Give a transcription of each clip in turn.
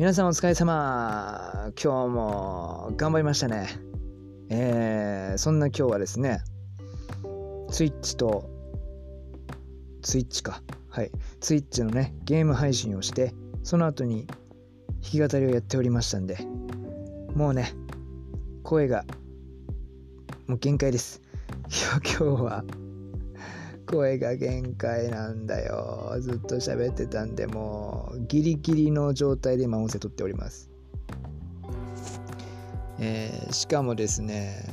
皆さんお疲れ様。今日も頑張りましたね。えー、そんな今日はですねツイッチとツイッチか。はい。ツイッチのねゲーム配信をしてその後に弾き語りをやっておりましたんでもうね声がもう限界です。今日は声が限界なんだよ。ずっと喋ってたんでもうギリギリの状態で今音声取っております。えー、しかもですね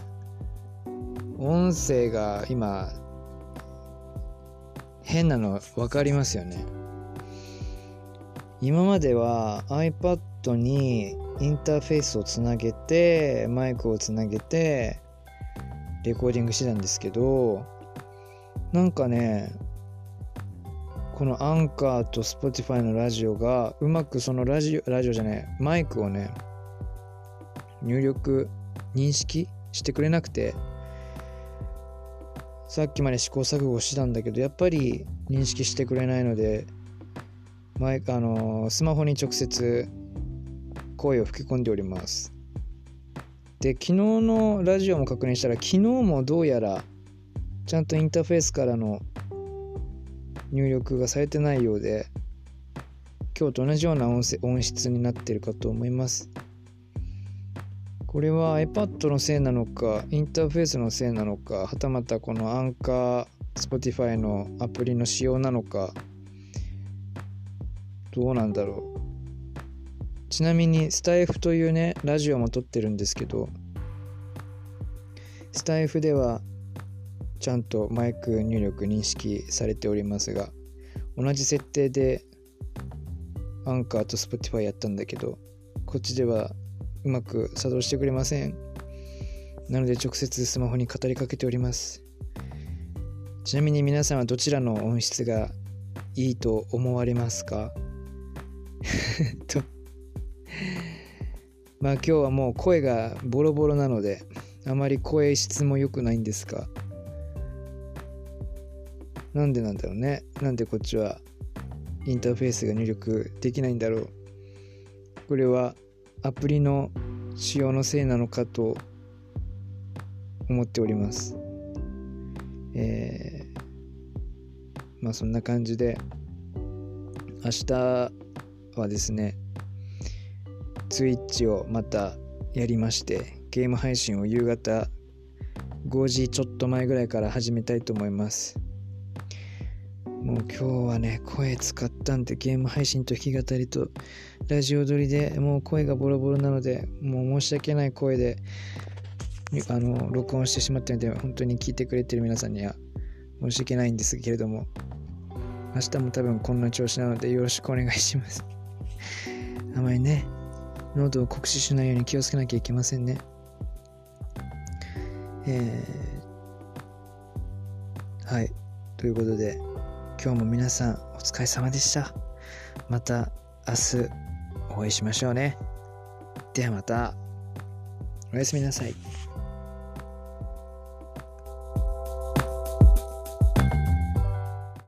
音声が今変なの分かりますよね。今までは iPad にインターフェースをつなげてマイクをつなげてレコーディングしてたんですけどなんかねこのアンカーと Spotify のラジオがうまくそのラジオラジオじゃないマイクをね入力認識してくれなくてさっきまで試行錯誤してたんだけどやっぱり認識してくれないのでマイクあのスマホに直接声を吹き込んでおります。で昨日のラジオも確認したら昨日もどうやらちゃんとインターフェースからの入力がされてないようで今日と同じような音音質になってるかと思います。これは iPad のせいなのかインターフェースのせいなのかはたまたこのアンカー Spotify のアプリの仕様なのかどうなんだろう。ちなみにスタイフというねラジオも撮ってるんですけどスタイフではちゃんとマイク入力認識されておりますが同じ設定でアンカーと Spotify やったんだけどこっちではうまく作動してくれません。なので直接スマホに語りかけております。ちなみに皆さんはどちらの音質がいいと思われますか？と。まあ今日はもう声がボロボロなのであまり声質も良くないんですがなんでなんだろうね。なんでこっちはインターフェースが入力できないんだろう。これはアプリの仕様のせいなのかと思っております。えー、まあそんな感じで明日はですねツイッチをまたやりましてゲーム配信を夕方5時ちょっと前ぐらいから始めたいと思います。もう今日はね声使ったんでゲーム配信と弾き語りとラジオ撮りでもう声がボロボロなのでもう申し訳ない声であの録音してしまったので本当に聞いてくれてる皆さんには申し訳ないんですけれども明日も多分こんな調子なのでよろしくお願いします あまりね喉を酷使しないように気をつけなきゃいけませんね。えー、はい。ということで、今日も皆さんお疲れ様でした。また明日お会いしましょうね。ではまた。おやすみなさい。